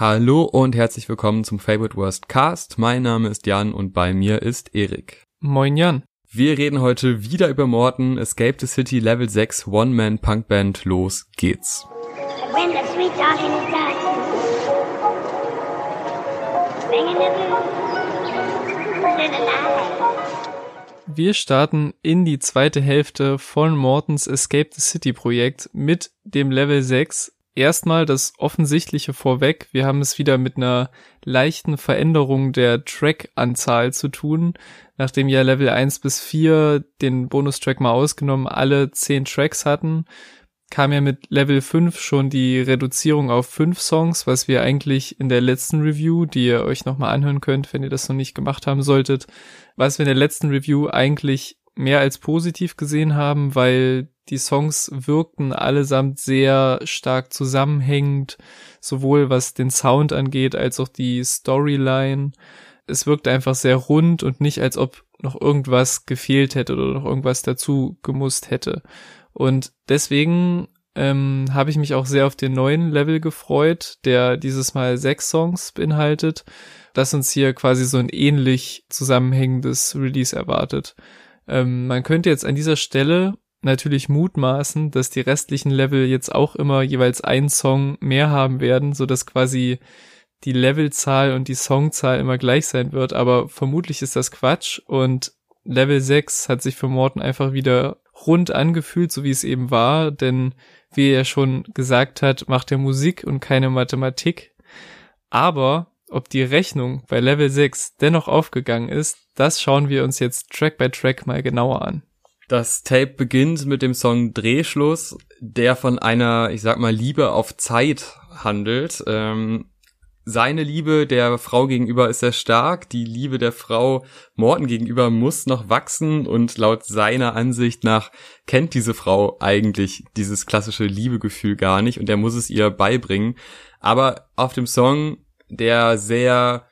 Hallo und herzlich willkommen zum Favorite Worst Cast. Mein Name ist Jan und bei mir ist Erik. Moin Jan. Wir reden heute wieder über Morton, Escape the City Level 6 One-Man-Punk-Band. Los geht's. When the sweet talking is done, singing the blues, Wir starten in die zweite Hälfte von Mortons Escape the City Projekt mit dem Level 6 erstmal das Offensichtliche vorweg. Wir haben es wieder mit einer leichten Veränderung der Track-Anzahl zu tun. Nachdem ja Level 1 bis 4 den Bonustrack mal ausgenommen alle 10 Tracks hatten, kam ja mit Level 5 schon die Reduzierung auf 5 Songs, was wir eigentlich in der letzten Review, die ihr euch nochmal anhören könnt, wenn ihr das noch nicht gemacht haben solltet, was wir in der letzten Review eigentlich mehr als positiv gesehen haben, weil die Songs wirkten allesamt sehr stark zusammenhängend, sowohl was den Sound angeht als auch die Storyline. Es wirkt einfach sehr rund und nicht, als ob noch irgendwas gefehlt hätte oder noch irgendwas dazu gemusst hätte. Und deswegen ähm, habe ich mich auch sehr auf den neuen Level gefreut, der dieses Mal sechs Songs beinhaltet, das uns hier quasi so ein ähnlich zusammenhängendes Release erwartet. Ähm, man könnte jetzt an dieser Stelle natürlich mutmaßen, dass die restlichen Level jetzt auch immer jeweils einen Song mehr haben werden, so dass quasi die Levelzahl und die Songzahl immer gleich sein wird, aber vermutlich ist das Quatsch und Level 6 hat sich für Morten einfach wieder rund angefühlt, so wie es eben war, denn wie er schon gesagt hat, macht er Musik und keine Mathematik. Aber ob die Rechnung bei Level 6 dennoch aufgegangen ist, das schauen wir uns jetzt Track by Track mal genauer an. Das Tape beginnt mit dem Song Drehschluss, der von einer, ich sag mal, Liebe auf Zeit handelt. Ähm, seine Liebe der Frau gegenüber ist sehr stark. Die Liebe der Frau Morten gegenüber muss noch wachsen und laut seiner Ansicht nach kennt diese Frau eigentlich dieses klassische Liebegefühl gar nicht und er muss es ihr beibringen. Aber auf dem Song, der sehr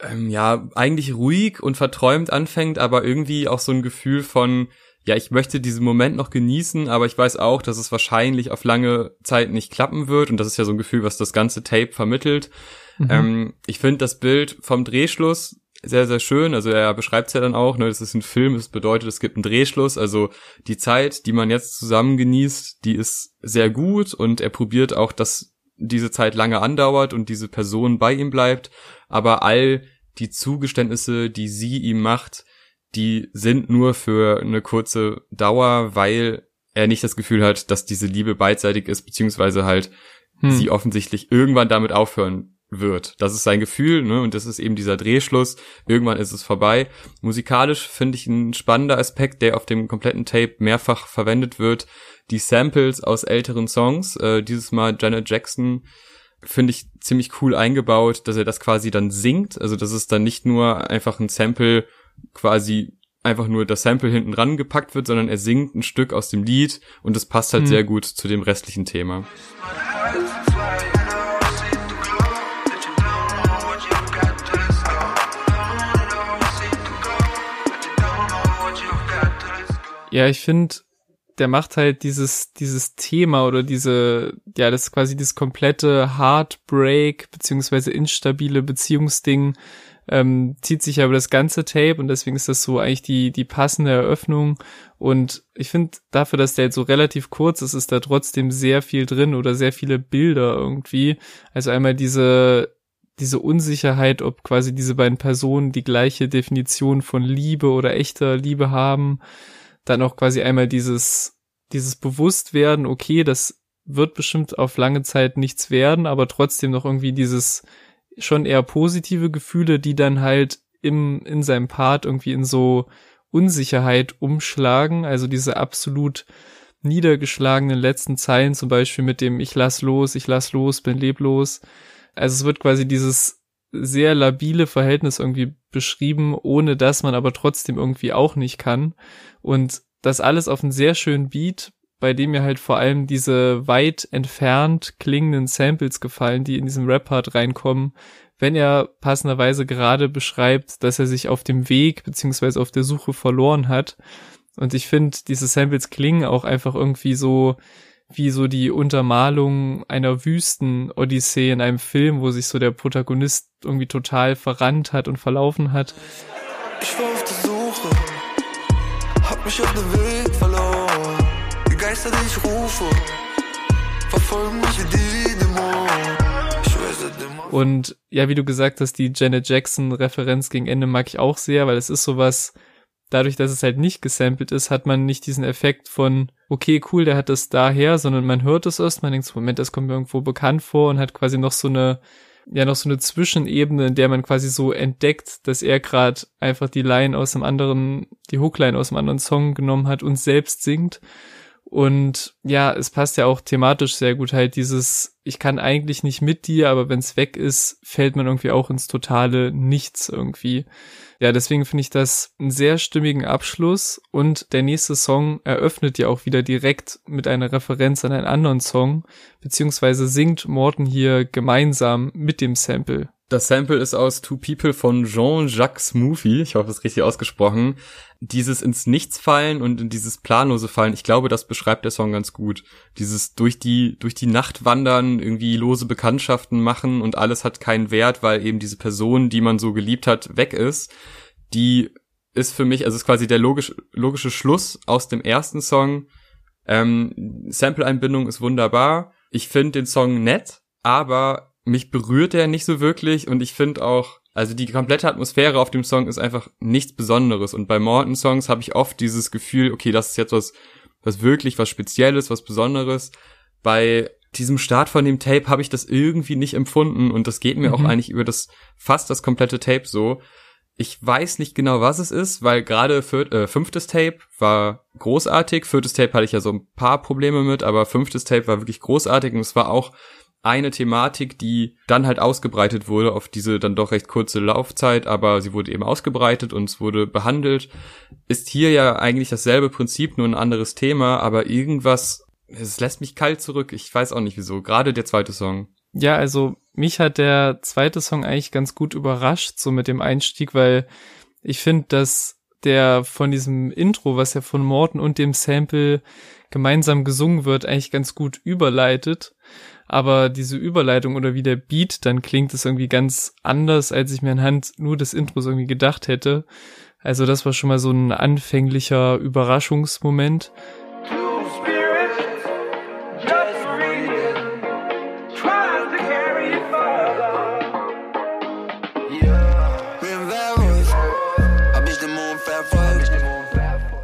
ähm, ja eigentlich ruhig und verträumt anfängt, aber irgendwie auch so ein Gefühl von ja, ich möchte diesen Moment noch genießen, aber ich weiß auch, dass es wahrscheinlich auf lange Zeit nicht klappen wird. Und das ist ja so ein Gefühl, was das ganze Tape vermittelt. Mhm. Ähm, ich finde das Bild vom Drehschluss sehr, sehr schön. Also er beschreibt es ja dann auch, ne, das ist ein Film, das bedeutet, es gibt einen Drehschluss. Also die Zeit, die man jetzt zusammen genießt, die ist sehr gut und er probiert auch, dass diese Zeit lange andauert und diese Person bei ihm bleibt. Aber all die Zugeständnisse, die sie ihm macht, die sind nur für eine kurze Dauer, weil er nicht das Gefühl hat, dass diese Liebe beidseitig ist, beziehungsweise halt hm. sie offensichtlich irgendwann damit aufhören wird. Das ist sein Gefühl, ne? Und das ist eben dieser Drehschluss. Irgendwann ist es vorbei. Musikalisch finde ich ein spannender Aspekt, der auf dem kompletten Tape mehrfach verwendet wird. Die Samples aus älteren Songs, äh, dieses Mal Janet Jackson, finde ich ziemlich cool eingebaut, dass er das quasi dann singt. Also das ist dann nicht nur einfach ein Sample quasi einfach nur das Sample hinten ran gepackt wird, sondern er singt ein Stück aus dem Lied und das passt halt mhm. sehr gut zu dem restlichen Thema. Ja, ich finde, der macht halt dieses, dieses Thema oder diese, ja, das ist quasi das komplette Heartbreak beziehungsweise instabile Beziehungsding ähm, zieht sich aber das ganze Tape und deswegen ist das so eigentlich die, die passende Eröffnung. Und ich finde, dafür, dass der jetzt so relativ kurz ist, ist da trotzdem sehr viel drin oder sehr viele Bilder irgendwie. Also einmal diese, diese Unsicherheit, ob quasi diese beiden Personen die gleiche Definition von Liebe oder echter Liebe haben. Dann auch quasi einmal dieses, dieses Bewusstwerden, okay, das wird bestimmt auf lange Zeit nichts werden, aber trotzdem noch irgendwie dieses, schon eher positive Gefühle, die dann halt im, in seinem Part irgendwie in so Unsicherheit umschlagen. Also diese absolut niedergeschlagenen letzten Zeilen, zum Beispiel mit dem Ich lass los, ich lass los, bin leblos. Also es wird quasi dieses sehr labile Verhältnis irgendwie beschrieben, ohne dass man aber trotzdem irgendwie auch nicht kann. Und das alles auf einen sehr schönen Beat, bei dem mir halt vor allem diese weit entfernt klingenden Samples gefallen, die in diesem Rap-Part reinkommen, wenn er passenderweise gerade beschreibt, dass er sich auf dem Weg beziehungsweise auf der Suche verloren hat. Und ich finde, diese Samples klingen auch einfach irgendwie so wie so die Untermalung einer Wüsten-Odyssee in einem Film, wo sich so der Protagonist irgendwie total verrannt hat und verlaufen hat. Ich war auf der Suche, hab mich auf den Weg. Die Geister, die ich rufe, verfolgen mich wie die Dämonen. Und ja, wie du gesagt hast, die Janet Jackson-Referenz gegen Ende mag ich auch sehr, weil es ist sowas, dadurch, dass es halt nicht gesampelt ist, hat man nicht diesen Effekt von, okay, cool, der hat das daher, sondern man hört es erst, man denkt, so, Moment, das kommt mir irgendwo bekannt vor und hat quasi noch so eine, ja, noch so eine Zwischenebene, in der man quasi so entdeckt, dass er gerade einfach die Line aus einem anderen, die Hookline aus einem anderen Song genommen hat und selbst singt. Und ja, es passt ja auch thematisch sehr gut halt dieses, ich kann eigentlich nicht mit dir, aber wenn es weg ist, fällt man irgendwie auch ins totale Nichts irgendwie. Ja, deswegen finde ich das einen sehr stimmigen Abschluss und der nächste Song eröffnet ja auch wieder direkt mit einer Referenz an einen anderen Song, beziehungsweise singt Morton hier gemeinsam mit dem Sample. Das Sample ist aus Two People von Jean-Jacques Smoothie, ich hoffe, es ist richtig ausgesprochen. Dieses ins Nichts fallen und in dieses planlose Fallen, ich glaube, das beschreibt der Song ganz gut. Dieses durch die, durch die Nacht wandern, irgendwie lose Bekanntschaften machen und alles hat keinen Wert, weil eben diese Person, die man so geliebt hat, weg ist. Die ist für mich, also ist quasi der logisch, logische Schluss aus dem ersten Song. Ähm, Sample-Einbindung ist wunderbar. Ich finde den Song nett, aber mich berührt er nicht so wirklich und ich finde auch, also die komplette Atmosphäre auf dem Song ist einfach nichts Besonderes und bei Morton Songs habe ich oft dieses Gefühl, okay, das ist jetzt was, was wirklich was Spezielles, was Besonderes. Bei diesem Start von dem Tape habe ich das irgendwie nicht empfunden und das geht mir mhm. auch eigentlich über das fast das komplette Tape so. Ich weiß nicht genau, was es ist, weil gerade äh, fünftes Tape war großartig. Viertes Tape hatte ich ja so ein paar Probleme mit, aber fünftes Tape war wirklich großartig und es war auch eine Thematik, die dann halt ausgebreitet wurde auf diese dann doch recht kurze Laufzeit, aber sie wurde eben ausgebreitet und es wurde behandelt, ist hier ja eigentlich dasselbe Prinzip, nur ein anderes Thema, aber irgendwas, es lässt mich kalt zurück. Ich weiß auch nicht wieso. Gerade der zweite Song. Ja, also mich hat der zweite Song eigentlich ganz gut überrascht, so mit dem Einstieg, weil ich finde, dass der von diesem Intro, was ja von Morton und dem Sample gemeinsam gesungen wird, eigentlich ganz gut überleitet aber diese Überleitung oder wie der Beat dann klingt, ist irgendwie ganz anders, als ich mir anhand nur des Intros irgendwie gedacht hätte. Also das war schon mal so ein anfänglicher Überraschungsmoment.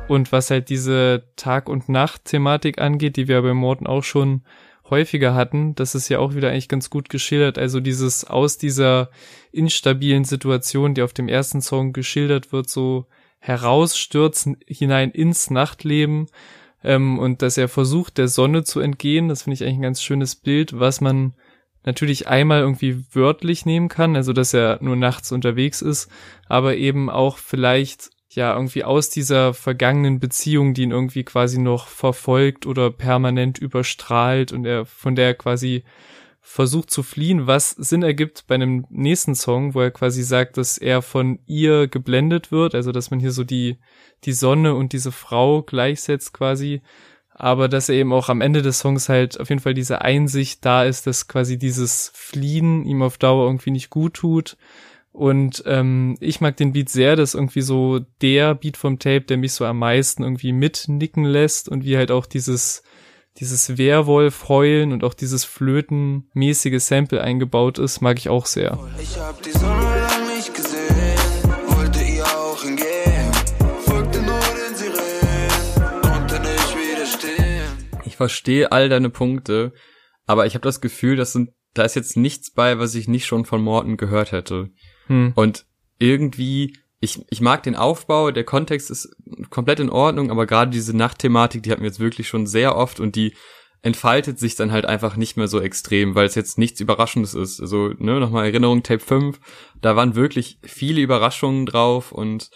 Und was halt diese Tag- und Nacht-Thematik angeht, die wir bei Morten auch schon häufiger hatten, das ist ja auch wieder eigentlich ganz gut geschildert. Also dieses aus dieser instabilen Situation, die auf dem ersten Song geschildert wird, so herausstürzen hinein ins Nachtleben ähm, und dass er versucht, der Sonne zu entgehen. Das finde ich eigentlich ein ganz schönes Bild, was man natürlich einmal irgendwie wörtlich nehmen kann, also dass er nur nachts unterwegs ist, aber eben auch vielleicht ja irgendwie aus dieser vergangenen Beziehung, die ihn irgendwie quasi noch verfolgt oder permanent überstrahlt und er von der quasi versucht zu fliehen, was Sinn ergibt bei einem nächsten Song, wo er quasi sagt, dass er von ihr geblendet wird, also dass man hier so die, die Sonne und diese Frau gleichsetzt quasi, aber dass er eben auch am Ende des Songs halt auf jeden Fall diese Einsicht da ist, dass quasi dieses Fliehen ihm auf Dauer irgendwie nicht gut tut und ähm, ich mag den Beat sehr, das ist irgendwie so der Beat vom Tape, der mich so am meisten irgendwie mitnicken lässt und wie halt auch dieses dieses Werwolf-Heulen und auch dieses Flötenmäßige Sample eingebaut ist, mag ich auch sehr. Ich hab die Sonne lang nicht gesehen, wollte ihr auch hingehen, folgte nur den Sirenen, konnte nicht widerstehen. Ich verstehe all deine Punkte, aber ich habe das Gefühl, das sind, da ist jetzt nichts bei, was ich nicht schon von Morten gehört hätte. Hm. Und irgendwie, ich, ich mag den Aufbau, der Kontext ist komplett in Ordnung, aber gerade diese Nachtthematik, die hatten wir jetzt wirklich schon sehr oft und die entfaltet sich dann halt einfach nicht mehr so extrem, weil es jetzt nichts Überraschendes ist. Also, ne, nochmal Erinnerung, Tape 5, da waren wirklich viele Überraschungen drauf und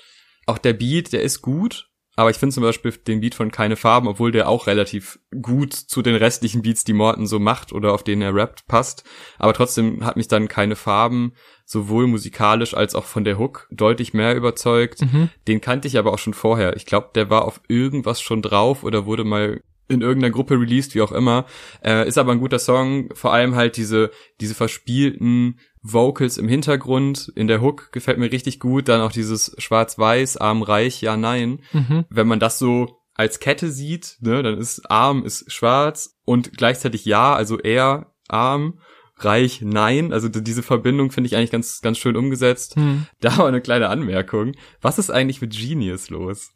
auch der Beat, der ist gut, aber ich finde zum Beispiel den Beat von Keine Farben, obwohl der auch relativ gut zu den restlichen Beats, die Morton so macht oder auf denen er rappt, passt. Aber trotzdem hat mich dann Keine Farben sowohl musikalisch als auch von der Hook deutlich mehr überzeugt. Mhm. Den kannte ich aber auch schon vorher. Ich glaube, der war auf irgendwas schon drauf oder wurde mal in irgendeiner Gruppe released, wie auch immer. Äh, ist aber ein guter Song, vor allem halt diese, diese verspielten Vocals im Hintergrund, in der Hook gefällt mir richtig gut, dann auch dieses Schwarz-Weiß, arm, reich, ja, nein. Mhm. Wenn man das so als Kette sieht, ne, dann ist arm ist schwarz und gleichzeitig ja, also er arm, reich nein, also diese Verbindung finde ich eigentlich ganz ganz schön umgesetzt. Mhm. Da war eine kleine Anmerkung. Was ist eigentlich mit Genius los?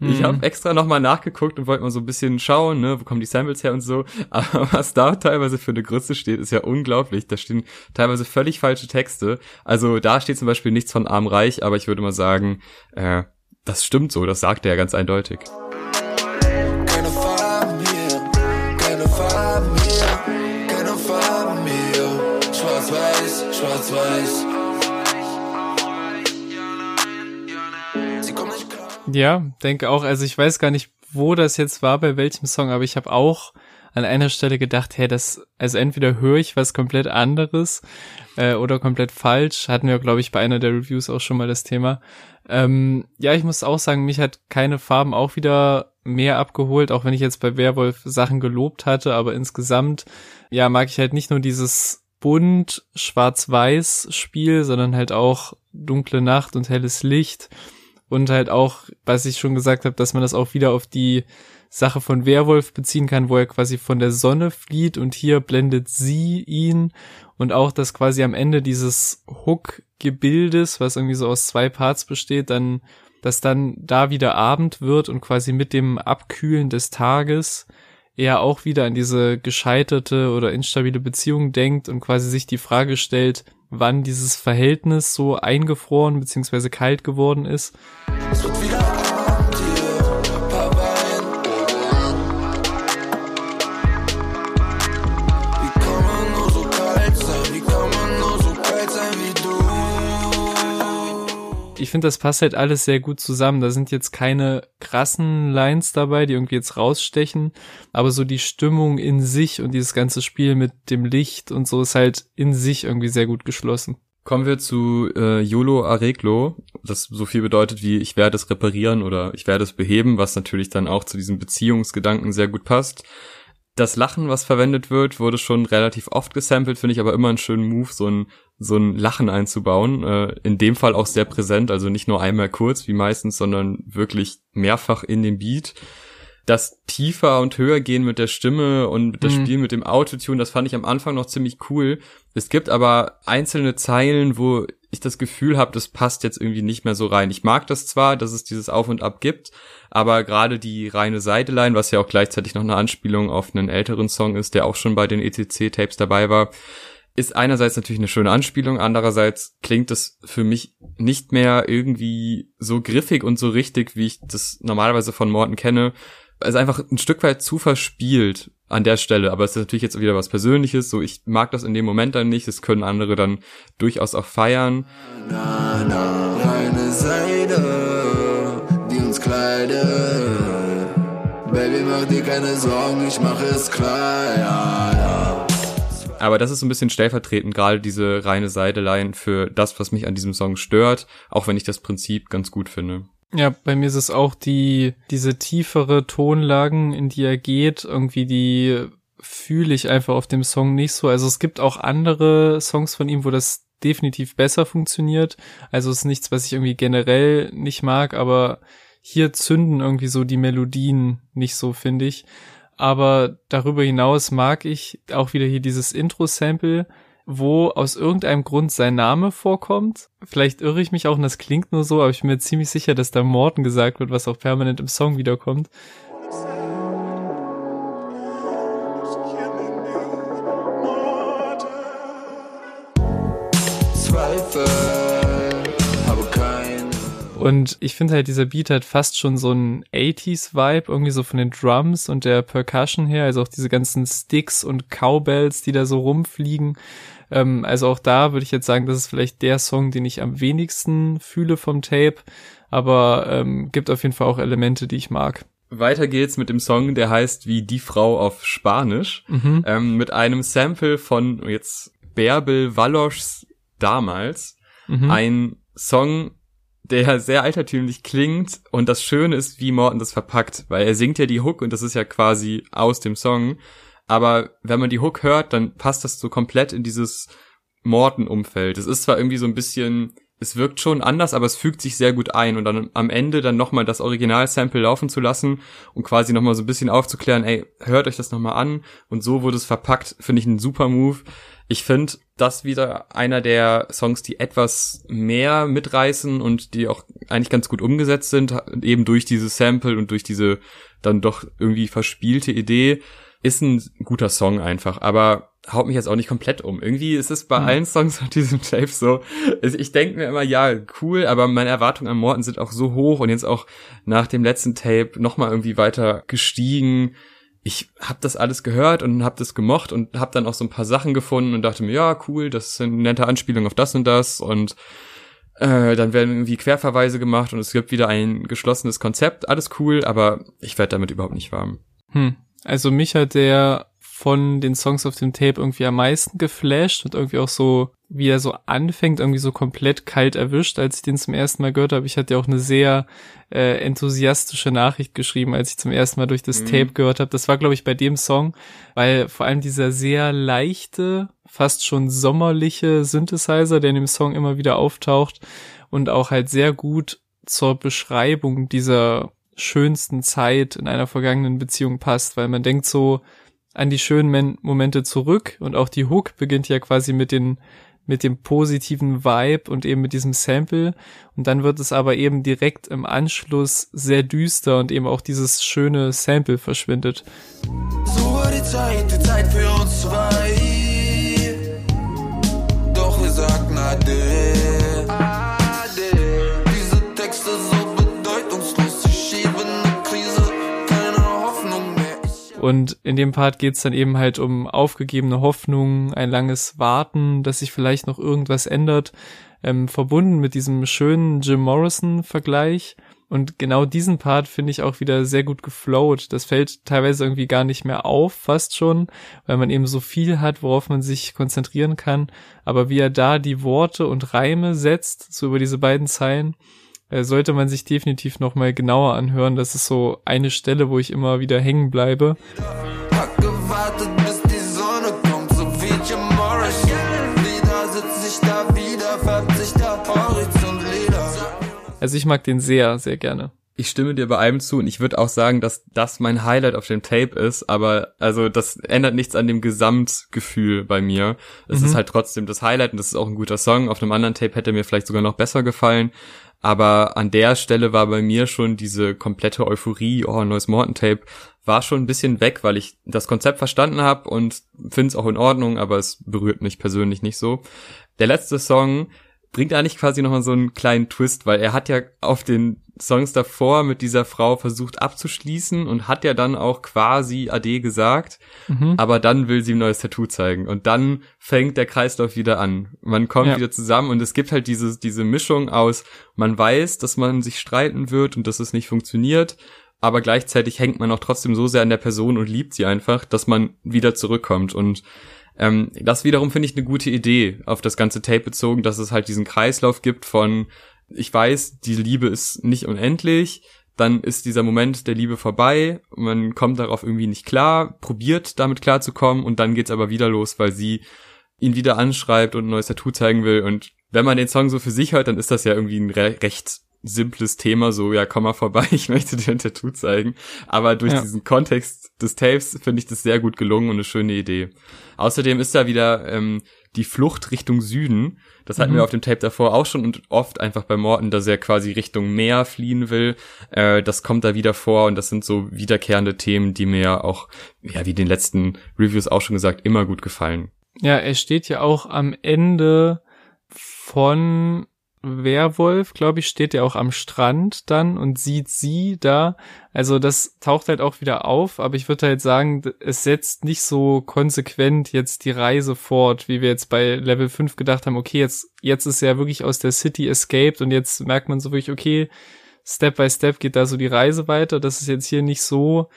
Ich habe mhm. extra nochmal nachgeguckt und wollte mal so ein bisschen schauen, ne, wo kommen die Samples her und so. Aber was da teilweise für eine Grütze steht, ist ja unglaublich. Da stehen teilweise völlig falsche Texte. Also da steht zum Beispiel nichts von arm reich, aber ich würde mal sagen, äh, das stimmt so, das sagt er ja ganz eindeutig. Keine Farben Ja, denke auch. Also ich weiß gar nicht, wo das jetzt war, bei welchem Song, aber ich habe auch an einer Stelle gedacht, hey, das, also entweder höre ich was komplett anderes äh, oder komplett falsch. Hatten wir, glaube ich, bei einer der Reviews auch schon mal das Thema. Ähm, ja, ich muss auch sagen, mich hat keine Farben auch wieder mehr abgeholt, auch wenn ich jetzt bei Werwolf Sachen gelobt hatte, aber insgesamt, ja, mag ich halt nicht nur dieses bunt schwarz-weiß Spiel, sondern halt auch dunkle Nacht und helles Licht und halt auch, was ich schon gesagt habe, dass man das auch wieder auf die Sache von Werwolf beziehen kann, wo er quasi von der Sonne flieht und hier blendet sie ihn. Und auch, dass quasi am Ende dieses Hook-Gebildes, was irgendwie so aus zwei Parts besteht, dann, dass dann da wieder Abend wird und quasi mit dem Abkühlen des Tages er auch wieder an diese gescheiterte oder instabile Beziehung denkt und quasi sich die Frage stellt, wann dieses Verhältnis so eingefroren bzw. kalt geworden ist. Es wird wieder ich finde, das passt halt alles sehr gut zusammen. Da sind jetzt keine krassen Lines dabei, die irgendwie jetzt rausstechen, aber so die Stimmung in sich und dieses ganze Spiel mit dem Licht und so ist halt in sich irgendwie sehr gut geschlossen. Kommen wir zu äh, YOLO Arreglo, das so viel bedeutet wie ich werde es reparieren oder ich werde es beheben, was natürlich dann auch zu diesem Beziehungsgedanken sehr gut passt. Das Lachen, was verwendet wird, wurde schon relativ oft gesampelt, finde ich aber immer einen schönen Move, so ein, so ein Lachen einzubauen. Äh, in dem Fall auch sehr präsent, also nicht nur einmal kurz wie meistens, sondern wirklich mehrfach in dem Beat. Das tiefer und höher gehen mit der Stimme und das mhm. Spiel mit dem Autotune, das fand ich am Anfang noch ziemlich cool. Es gibt aber einzelne Zeilen, wo ich das Gefühl habe, das passt jetzt irgendwie nicht mehr so rein. Ich mag das zwar, dass es dieses Auf und Ab gibt, aber gerade die reine Seideline, was ja auch gleichzeitig noch eine Anspielung auf einen älteren Song ist, der auch schon bei den ECC-Tapes dabei war, ist einerseits natürlich eine schöne Anspielung, andererseits klingt es für mich nicht mehr irgendwie so griffig und so richtig, wie ich das normalerweise von Morten kenne. Also einfach ein Stück weit zu verspielt an der Stelle, aber es ist natürlich jetzt wieder was Persönliches, so ich mag das in dem Moment dann nicht, das können andere dann durchaus auch feiern. Na, na, reine Seide, die uns kleidet. Baby, mach dir keine Sorgen, ich mache es klar, ja, ja. Aber das ist so ein bisschen stellvertretend, gerade diese reine Seidelein für das, was mich an diesem Song stört, auch wenn ich das Prinzip ganz gut finde. Ja, bei mir ist es auch die, diese tiefere Tonlagen, in die er geht, irgendwie die fühle ich einfach auf dem Song nicht so. Also es gibt auch andere Songs von ihm, wo das definitiv besser funktioniert. Also es ist nichts, was ich irgendwie generell nicht mag, aber hier zünden irgendwie so die Melodien nicht so, finde ich. Aber darüber hinaus mag ich auch wieder hier dieses Intro-Sample, wo aus irgendeinem Grund sein Name vorkommt. Vielleicht irre ich mich auch und das klingt nur so, aber ich bin mir ziemlich sicher, dass da Morten gesagt wird, was auch permanent im Song wiederkommt. Und ich finde halt, dieser Beat hat fast schon so einen 80s-Vibe, irgendwie so von den Drums und der Percussion her, also auch diese ganzen Sticks und Cowbells, die da so rumfliegen. Ähm, also auch da würde ich jetzt sagen, das ist vielleicht der Song, den ich am wenigsten fühle vom Tape, aber ähm, gibt auf jeden Fall auch Elemente, die ich mag. Weiter geht's mit dem Song, der heißt wie die Frau auf Spanisch, mhm. ähm, mit einem Sample von jetzt Bärbel Walloschs damals. Mhm. Ein Song, der sehr altertümlich klingt. Und das Schöne ist, wie Morton das verpackt, weil er singt ja die Hook und das ist ja quasi aus dem Song, aber wenn man die Hook hört, dann passt das so komplett in dieses Morton-Umfeld. Es ist zwar irgendwie so ein bisschen, es wirkt schon anders, aber es fügt sich sehr gut ein und dann am Ende dann nochmal das Original-Sample laufen zu lassen und quasi nochmal so ein bisschen aufzuklären, ey, hört euch das nochmal an und so wurde es verpackt, finde ich ein super Move. Ich finde das wieder einer der Songs, die etwas mehr mitreißen und die auch eigentlich ganz gut umgesetzt sind, eben durch dieses Sample und durch diese dann doch irgendwie verspielte Idee. Ist ein guter Song einfach, aber haut mich jetzt auch nicht komplett um. Irgendwie ist es bei mhm. allen Songs auf diesem Tape so. Ich denke mir immer, ja, cool, aber meine Erwartungen an Morten sind auch so hoch und jetzt auch nach dem letzten Tape nochmal irgendwie weiter gestiegen ich habe das alles gehört und habe das gemocht und habe dann auch so ein paar Sachen gefunden und dachte mir, ja, cool, das sind nette Anspielungen auf das und das und äh, dann werden irgendwie Querverweise gemacht und es gibt wieder ein geschlossenes Konzept, alles cool, aber ich werde damit überhaupt nicht warm. Hm. Also mich hat der von den Songs auf dem Tape irgendwie am meisten geflasht und irgendwie auch so, wie er so anfängt, irgendwie so komplett kalt erwischt, als ich den zum ersten Mal gehört habe. Ich hatte ja auch eine sehr äh, enthusiastische Nachricht geschrieben, als ich zum ersten Mal durch das mhm. Tape gehört habe. Das war, glaube ich, bei dem Song, weil vor allem dieser sehr leichte, fast schon sommerliche Synthesizer, der in dem Song immer wieder auftaucht und auch halt sehr gut zur Beschreibung dieser schönsten Zeit in einer vergangenen Beziehung passt, weil man denkt so, an die schönen Momente zurück und auch die Hook beginnt ja quasi mit den mit dem positiven Vibe und eben mit diesem Sample und dann wird es aber eben direkt im Anschluss sehr düster und eben auch dieses schöne Sample verschwindet. So war die Zeit, die Zeit für uns zwei. Doch wir sagten Ade. Und in dem Part geht's dann eben halt um aufgegebene Hoffnung, ein langes Warten, dass sich vielleicht noch irgendwas ändert, ähm, verbunden mit diesem schönen Jim Morrison-Vergleich. Und genau diesen Part finde ich auch wieder sehr gut geflowt. Das fällt teilweise irgendwie gar nicht mehr auf, fast schon, weil man eben so viel hat, worauf man sich konzentrieren kann. Aber wie er da die Worte und Reime setzt, so über diese beiden Zeilen, äh, sollte man sich definitiv nochmal genauer anhören. Das ist so eine Stelle, wo ich immer wieder hängen bleibe. Also ich mag den sehr, sehr gerne. Ich stimme dir bei allem zu und ich würde auch sagen, dass das mein Highlight auf dem Tape ist, aber also das ändert nichts an dem Gesamtgefühl bei mir. Es mhm. ist halt trotzdem das Highlight und das ist auch ein guter Song. Auf einem anderen Tape hätte mir vielleicht sogar noch besser gefallen, aber an der Stelle war bei mir schon diese komplette Euphorie, oh, neues Morton Tape, war schon ein bisschen weg, weil ich das Konzept verstanden habe und finde es auch in Ordnung, aber es berührt mich persönlich nicht so. Der letzte Song bringt eigentlich quasi nochmal so einen kleinen Twist, weil er hat ja auf den Songs davor mit dieser Frau versucht abzuschließen und hat ja dann auch quasi Ade gesagt, mhm. aber dann will sie ein neues Tattoo zeigen und dann fängt der Kreislauf wieder an. Man kommt ja. wieder zusammen und es gibt halt diese, diese Mischung aus, man weiß, dass man sich streiten wird und dass es nicht funktioniert, aber gleichzeitig hängt man auch trotzdem so sehr an der Person und liebt sie einfach, dass man wieder zurückkommt und ähm, das wiederum finde ich eine gute Idee auf das ganze Tape bezogen, dass es halt diesen Kreislauf gibt von ich weiß, die Liebe ist nicht unendlich, dann ist dieser Moment der Liebe vorbei, man kommt darauf irgendwie nicht klar, probiert damit klarzukommen und dann geht's aber wieder los, weil sie ihn wieder anschreibt und ein neues Tattoo zeigen will. Und wenn man den Song so für sich hört, dann ist das ja irgendwie ein re recht simples Thema, so, ja, komm mal vorbei, ich möchte dir ein Tattoo zeigen. Aber durch ja. diesen Kontext des Tapes finde ich das sehr gut gelungen und eine schöne Idee. Außerdem ist da wieder ähm, die Flucht Richtung Süden. Das hatten mhm. wir auf dem Tape davor auch schon und oft einfach bei Morton, dass er quasi Richtung Meer fliehen will. Äh, das kommt da wieder vor und das sind so wiederkehrende Themen, die mir auch, ja, wie den letzten Reviews auch schon gesagt, immer gut gefallen. Ja, er steht ja auch am Ende von Werwolf, glaube ich, steht ja auch am Strand dann und sieht sie da. Also das taucht halt auch wieder auf, aber ich würde halt sagen, es setzt nicht so konsequent jetzt die Reise fort, wie wir jetzt bei Level 5 gedacht haben, okay, jetzt, jetzt ist er wirklich aus der City escaped und jetzt merkt man so wirklich, okay, Step by Step geht da so die Reise weiter. Das ist jetzt hier nicht so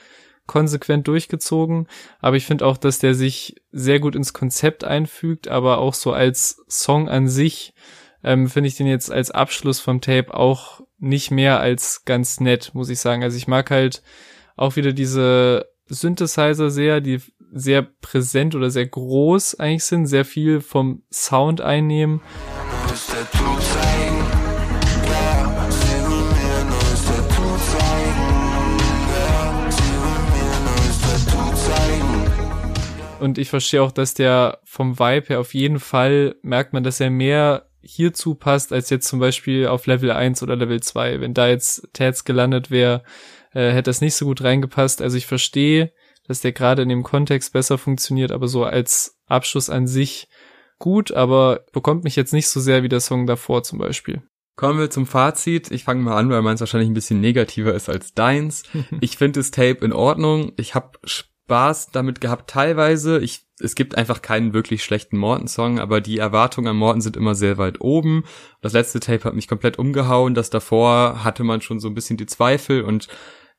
konsequent durchgezogen, aber ich finde auch, dass der sich sehr gut ins Konzept einfügt, aber auch so als Song an sich ähm, finde ich den jetzt als Abschluss vom Tape auch nicht mehr als ganz nett, muss ich sagen. Also ich mag halt auch wieder diese Synthesizer sehr, die sehr präsent oder sehr groß eigentlich sind, sehr viel vom Sound einnehmen. Und ich verstehe auch, dass der vom Vibe her auf jeden Fall merkt man, dass er mehr hierzu passt, als jetzt zum Beispiel auf Level 1 oder Level 2. Wenn da jetzt Tats gelandet wäre, äh, hätte das nicht so gut reingepasst. Also ich verstehe, dass der gerade in dem Kontext besser funktioniert, aber so als Abschluss an sich gut, aber bekommt mich jetzt nicht so sehr wie der Song davor zum Beispiel. Kommen wir zum Fazit. Ich fange mal an, weil meins wahrscheinlich ein bisschen negativer ist als deins. ich finde das Tape in Ordnung. Ich habe Spaß damit gehabt teilweise. Ich, es gibt einfach keinen wirklich schlechten Morton-Song, aber die Erwartungen an Morton sind immer sehr weit oben. Das letzte Tape hat mich komplett umgehauen. Das davor hatte man schon so ein bisschen die Zweifel und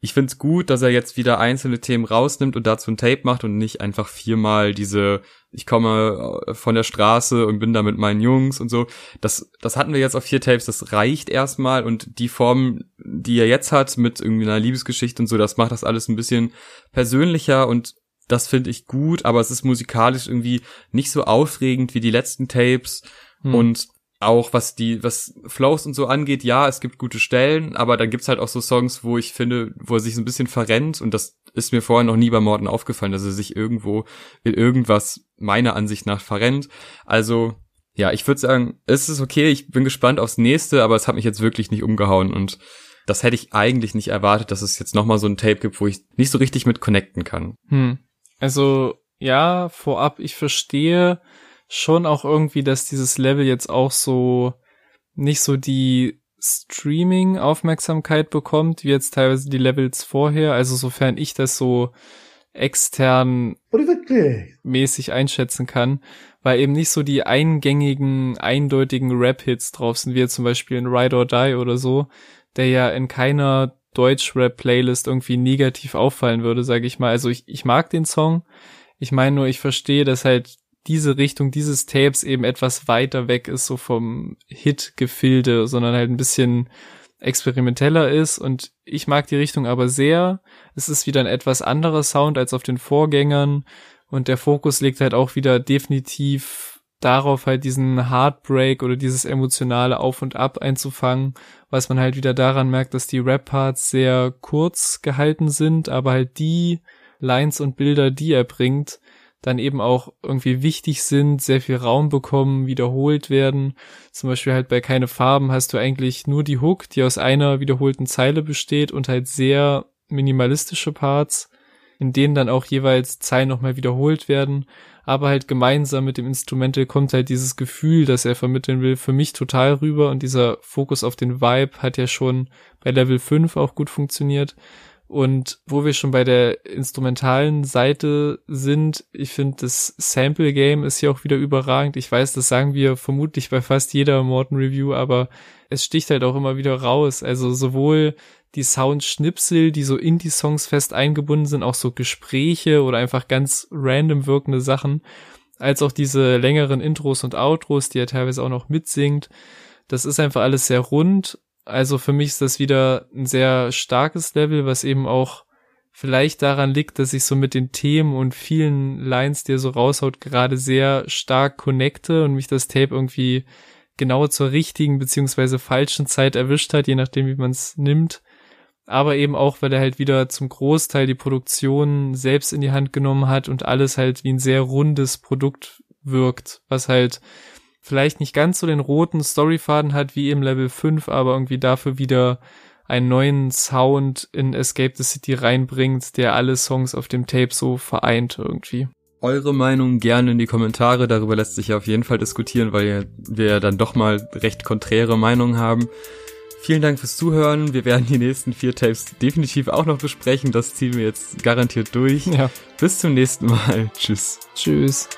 ich find's gut, dass er jetzt wieder einzelne Themen rausnimmt und dazu ein Tape macht und nicht einfach viermal diese, ich komme äh, von der Straße und bin da mit meinen Jungs und so. Das, das hatten wir jetzt auf vier Tapes, das reicht erstmal und die Form, die er jetzt hat mit irgendwie einer Liebesgeschichte und so, das macht das alles ein bisschen persönlicher und das finde ich gut, aber es ist musikalisch irgendwie nicht so aufregend wie die letzten Tapes hm. und auch was die, was Flows und so angeht, ja, es gibt gute Stellen, aber dann gibt's halt auch so Songs, wo ich finde, wo er sich so ein bisschen verrennt und das ist mir vorher noch nie bei Morten aufgefallen, dass er sich irgendwo in irgendwas meiner Ansicht nach verrennt. Also, ja, ich würde sagen, es ist okay, ich bin gespannt aufs nächste, aber es hat mich jetzt wirklich nicht umgehauen und das hätte ich eigentlich nicht erwartet, dass es jetzt nochmal so ein Tape gibt, wo ich nicht so richtig mit connecten kann. Hm. Also, ja, vorab, ich verstehe, schon auch irgendwie, dass dieses Level jetzt auch so nicht so die Streaming-Aufmerksamkeit bekommt, wie jetzt teilweise die Levels vorher. Also sofern ich das so extern mäßig einschätzen kann, weil eben nicht so die eingängigen, eindeutigen Rap-Hits drauf sind, wie jetzt zum Beispiel in Ride or Die oder so, der ja in keiner Deutsch-Rap-Playlist irgendwie negativ auffallen würde, sage ich mal. Also ich, ich mag den Song. Ich meine nur, ich verstehe, dass halt diese Richtung dieses Tapes eben etwas weiter weg ist, so vom Hit-Gefilde, sondern halt ein bisschen experimenteller ist und ich mag die Richtung aber sehr. Es ist wieder ein etwas anderer Sound als auf den Vorgängern und der Fokus liegt halt auch wieder definitiv darauf halt diesen Heartbreak oder dieses emotionale Auf und Ab einzufangen, was man halt wieder daran merkt, dass die Rap-Parts sehr kurz gehalten sind, aber halt die Lines und Bilder, die er bringt, dann eben auch irgendwie wichtig sind, sehr viel Raum bekommen, wiederholt werden. Zum Beispiel halt bei keine Farben hast du eigentlich nur die Hook, die aus einer wiederholten Zeile besteht und halt sehr minimalistische Parts, in denen dann auch jeweils Zeilen nochmal wiederholt werden. Aber halt gemeinsam mit dem Instrumental kommt halt dieses Gefühl, das er vermitteln will, für mich total rüber und dieser Fokus auf den Vibe hat ja schon bei Level 5 auch gut funktioniert. Und wo wir schon bei der instrumentalen Seite sind, ich finde, das Sample Game ist hier auch wieder überragend. Ich weiß, das sagen wir vermutlich bei fast jeder Morton Review, aber es sticht halt auch immer wieder raus. Also sowohl die Soundschnipsel, die so in die Songs fest eingebunden sind, auch so Gespräche oder einfach ganz random wirkende Sachen, als auch diese längeren Intros und Outros, die er teilweise auch noch mitsingt. Das ist einfach alles sehr rund also für mich ist das wieder ein sehr starkes Level, was eben auch vielleicht daran liegt, dass ich so mit den Themen und vielen Lines, die er so raushaut, gerade sehr stark connecte und mich das Tape irgendwie genau zur richtigen beziehungsweise falschen Zeit erwischt hat, je nachdem, wie man es nimmt. Aber eben auch, weil er halt wieder zum Großteil die Produktion selbst in die Hand genommen hat und alles halt wie ein sehr rundes Produkt wirkt, was halt vielleicht nicht ganz so den roten Storyfaden hat wie im Level 5, aber irgendwie dafür wieder einen neuen Sound in Escape the City reinbringt, der alle Songs auf dem Tape so vereint irgendwie. Eure Meinung gerne in die Kommentare, darüber lässt sich ja auf jeden Fall diskutieren, weil wir ja dann doch mal recht konträre Meinungen haben. Vielen Dank fürs Zuhören. Wir werden die nächsten vier Tapes definitiv auch noch besprechen. Das ziehen wir jetzt garantiert durch. Ja. Bis zum nächsten Mal. Tschüss. Tschüss.